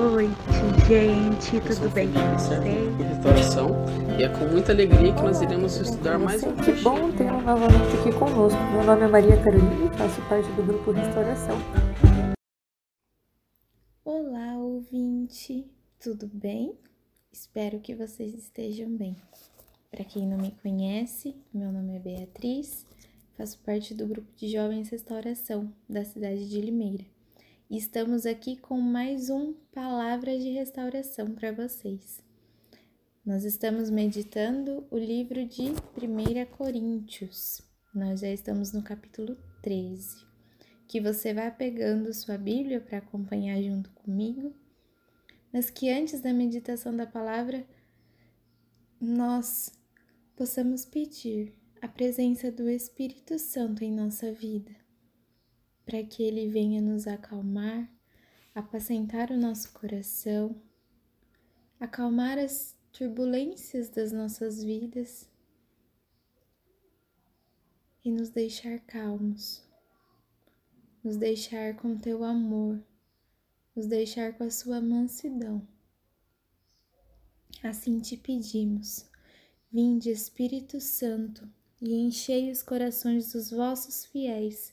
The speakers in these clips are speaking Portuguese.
Boa noite, gente. Tudo bem com vocês? restauração e é com muita alegria que nós iremos estudar mais um Que bom tê-lo novamente aqui conosco. Meu nome é Maria Carolina e faço parte do grupo Restauração. Olá, ouvinte. Tudo bem? Espero que vocês estejam bem. Para quem não me conhece, meu nome é Beatriz, faço parte do grupo de Jovens Restauração da cidade de Limeira. Estamos aqui com mais um Palavras de Restauração para vocês. Nós estamos meditando o livro de 1 Coríntios. Nós já estamos no capítulo 13. Que você vá pegando sua Bíblia para acompanhar junto comigo, mas que antes da meditação da palavra nós possamos pedir a presença do Espírito Santo em nossa vida, para que ele venha nos acalmar, apacentar o nosso coração, acalmar as turbulências das nossas vidas e nos deixar calmos, nos deixar com teu amor, nos deixar com a sua mansidão. Assim te pedimos, vinde Espírito Santo e enchei os corações dos vossos fiéis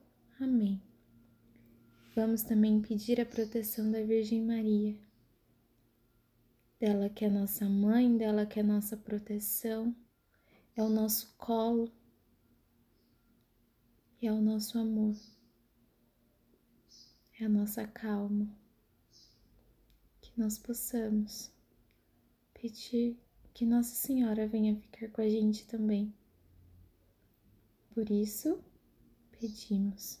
Amém. Vamos também pedir a proteção da Virgem Maria dela que é nossa mãe, dela que é nossa proteção, é o nosso colo e é o nosso amor, é a nossa calma. Que nós possamos pedir que Nossa Senhora venha ficar com a gente também. Por isso, pedimos.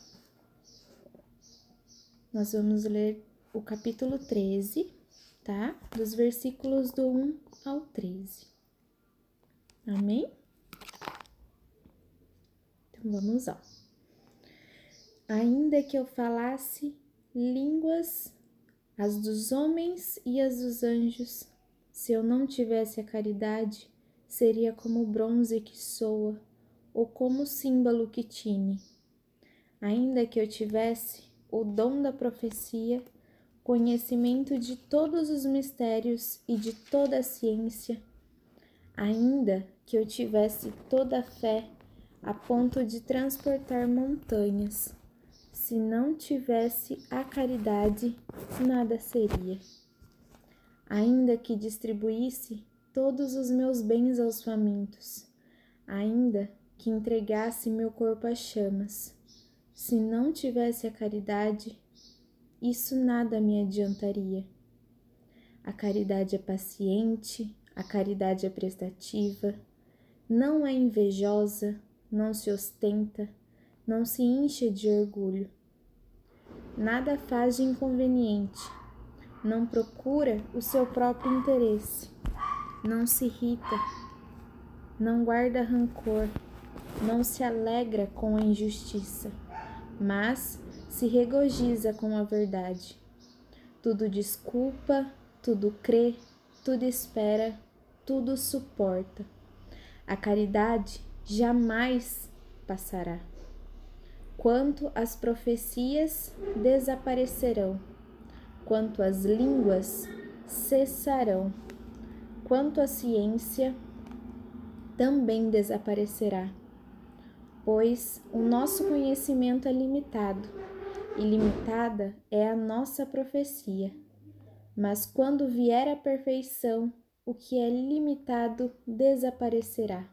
Nós vamos ler o capítulo 13 tá? Dos versículos do 1 ao 13. Amém? Então vamos lá. Ainda que eu falasse línguas, as dos homens e as dos anjos, se eu não tivesse a caridade, seria como bronze que soa, ou como símbolo que tine. Ainda que eu tivesse o dom da profecia, conhecimento de todos os mistérios e de toda a ciência, ainda que eu tivesse toda a fé a ponto de transportar montanhas, se não tivesse a caridade, nada seria. Ainda que distribuísse todos os meus bens aos famintos, ainda que entregasse meu corpo às chamas, se não tivesse a caridade, isso nada me adiantaria. A caridade é paciente, a caridade é prestativa, não é invejosa, não se ostenta, não se incha de orgulho. Nada faz de inconveniente, não procura o seu próprio interesse, não se irrita, não guarda rancor, não se alegra com a injustiça, mas se regozija com a verdade. Tudo desculpa, tudo crê, tudo espera, tudo suporta. A caridade jamais passará. Quanto as profecias desaparecerão, quanto as línguas cessarão, quanto a ciência também desaparecerá, pois o nosso conhecimento é limitado e limitada é a nossa profecia. Mas quando vier a perfeição, o que é limitado desaparecerá.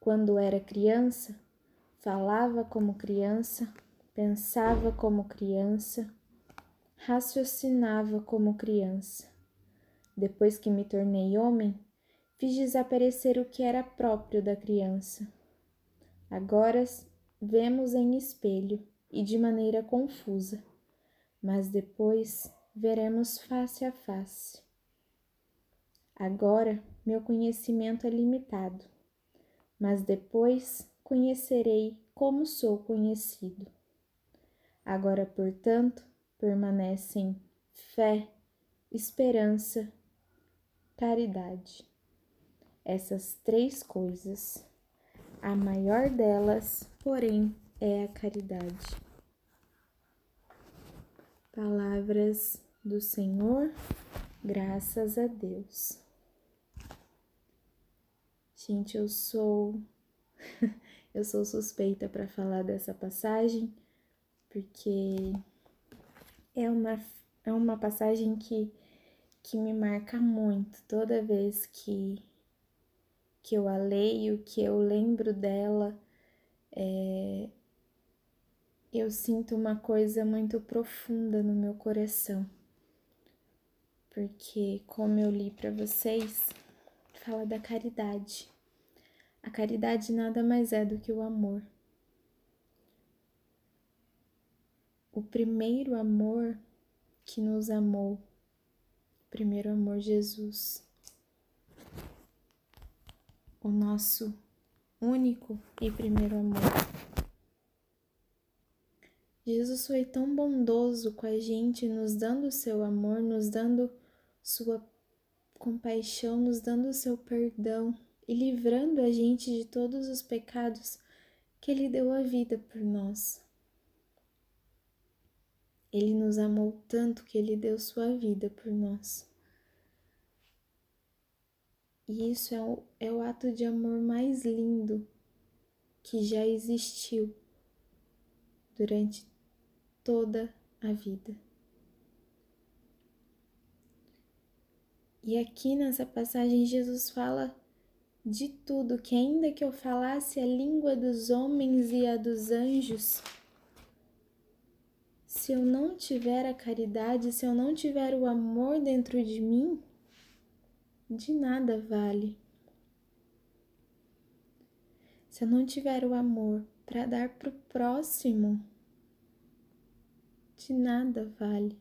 Quando era criança, falava como criança, pensava como criança, raciocinava como criança. Depois que me tornei homem, fiz desaparecer o que era próprio da criança. Agora vemos em espelho e de maneira confusa, mas depois veremos face a face. Agora meu conhecimento é limitado, mas depois conhecerei como sou conhecido. Agora, portanto, permanecem fé, esperança, caridade. Essas três coisas. A maior delas, porém, é a caridade. Palavras do Senhor, graças a Deus. Gente, eu sou eu sou suspeita para falar dessa passagem, porque é uma é uma passagem que que me marca muito toda vez que que eu a leio, que eu lembro dela, é, eu sinto uma coisa muito profunda no meu coração. Porque, como eu li para vocês, fala da caridade. A caridade nada mais é do que o amor. O primeiro amor que nos amou, o primeiro amor Jesus, o nosso único e primeiro amor. Jesus foi tão bondoso com a gente, nos dando o seu amor, nos dando sua compaixão, nos dando o seu perdão e livrando a gente de todos os pecados que Ele deu a vida por nós. Ele nos amou tanto que Ele deu sua vida por nós. E isso é o, é o ato de amor mais lindo que já existiu durante toda a vida. E aqui nessa passagem, Jesus fala de tudo, que ainda que eu falasse a língua dos homens e a dos anjos, se eu não tiver a caridade, se eu não tiver o amor dentro de mim, de nada vale. Se eu não tiver o amor para dar para o próximo, de nada vale.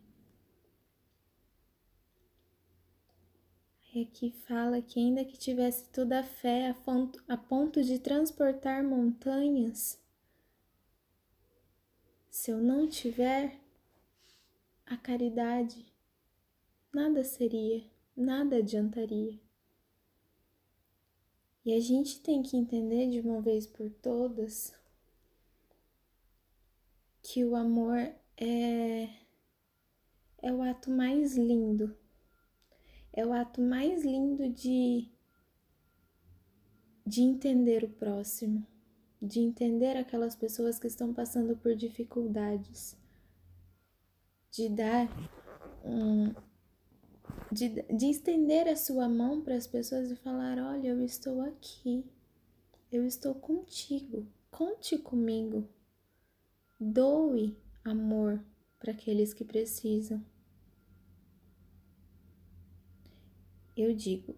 E aqui fala que ainda que tivesse toda a fé a ponto, a ponto de transportar montanhas, se eu não tiver a caridade, nada seria nada adiantaria. E a gente tem que entender de uma vez por todas que o amor é é o ato mais lindo. É o ato mais lindo de de entender o próximo, de entender aquelas pessoas que estão passando por dificuldades, de dar um, de, de estender a sua mão para as pessoas e falar: Olha, eu estou aqui, eu estou contigo, conte comigo. Doe amor para aqueles que precisam. Eu digo: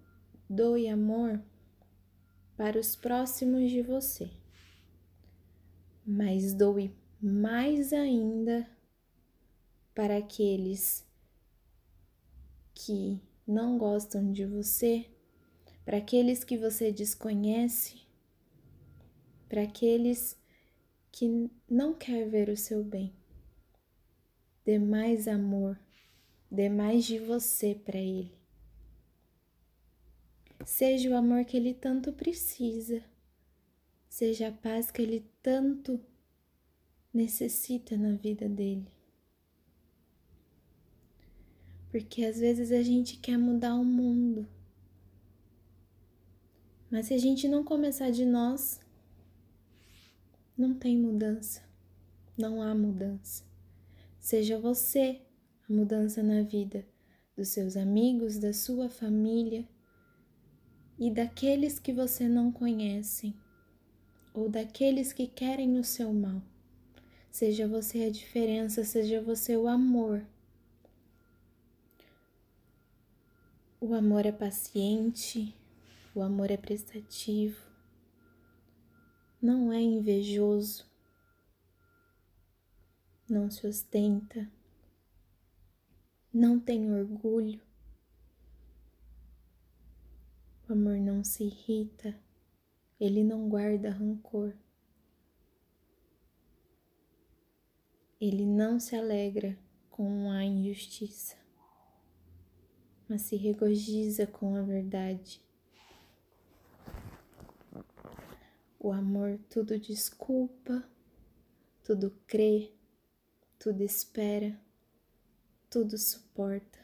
doe amor para os próximos de você, mas doe mais ainda para aqueles que não gostam de você, para aqueles que você desconhece, para aqueles que não quer ver o seu bem. Dê mais amor, dê mais de você para ele. seja o amor que ele tanto precisa, seja a paz que ele tanto necessita na vida dele. Porque às vezes a gente quer mudar o mundo, mas se a gente não começar de nós, não tem mudança, não há mudança. Seja você a mudança na vida dos seus amigos, da sua família e daqueles que você não conhece ou daqueles que querem o seu mal. Seja você a diferença, seja você o amor. O amor é paciente, o amor é prestativo, não é invejoso, não se ostenta, não tem orgulho. O amor não se irrita, ele não guarda rancor. Ele não se alegra com a injustiça, mas se regozija com a verdade. O amor tudo desculpa, tudo crê, tudo espera, tudo suporta.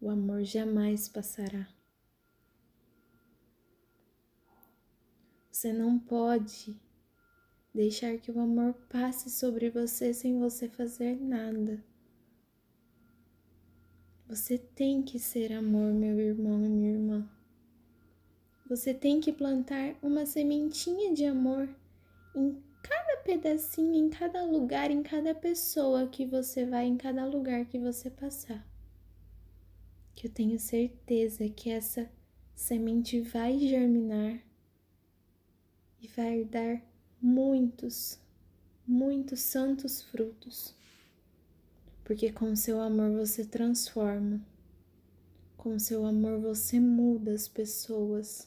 O amor jamais passará. Você não pode deixar que o amor passe sobre você sem você fazer nada. Você tem que ser amor, meu irmão e minha irmã. Você tem que plantar uma sementinha de amor em cada pedacinho, em cada lugar, em cada pessoa que você vai, em cada lugar que você passar. Que eu tenho certeza que essa semente vai germinar e vai dar muitos, muitos santos frutos. Porque com seu amor você transforma, com seu amor você muda as pessoas.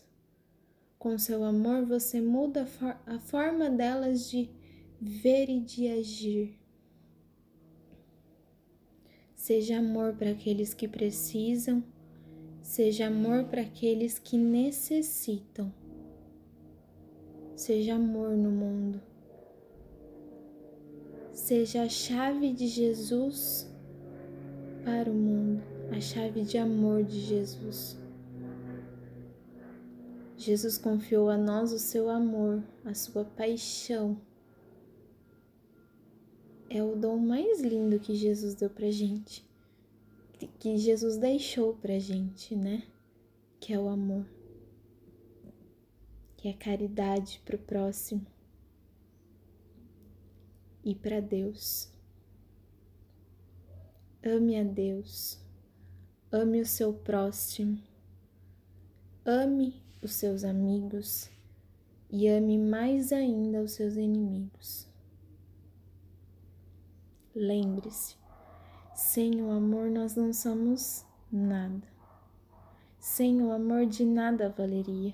Com seu amor, você muda a, for a forma delas de ver e de agir. Seja amor para aqueles que precisam, seja amor para aqueles que necessitam. Seja amor no mundo. Seja a chave de Jesus para o mundo, a chave de amor de Jesus. Jesus confiou a nós o seu amor, a sua paixão. É o dom mais lindo que Jesus deu pra gente, que Jesus deixou pra gente, né? Que é o amor, que é caridade pro próximo e para Deus. Ame a Deus, ame o seu próximo, ame os seus amigos e ame mais ainda os seus inimigos. Lembre-se, sem o amor nós não somos nada. Sem o amor de nada valeria.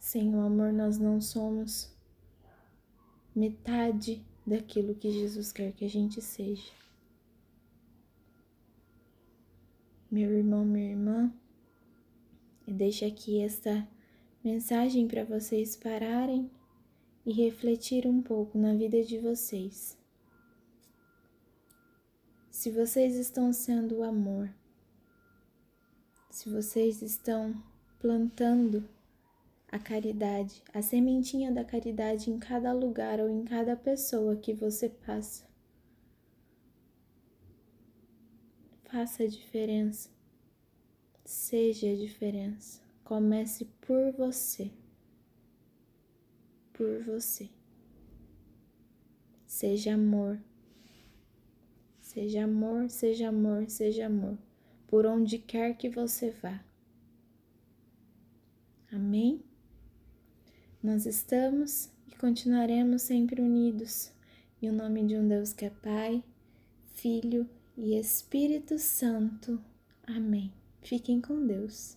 Sem o amor nós não somos metade daquilo que Jesus quer que a gente seja. Meu irmão, minha irmã, e deixo aqui esta mensagem para vocês pararem e refletir um pouco na vida de vocês. Se vocês estão sendo o amor, se vocês estão plantando a caridade, a sementinha da caridade em cada lugar ou em cada pessoa que você passa. Faça a diferença. Seja a diferença. Comece por você. Por você. Seja amor. Seja amor, seja amor, seja amor. Por onde quer que você vá. Amém? Nós estamos e continuaremos sempre unidos. Em nome de um Deus que é Pai, Filho e Espírito Santo. Amém. Fiquem com Deus.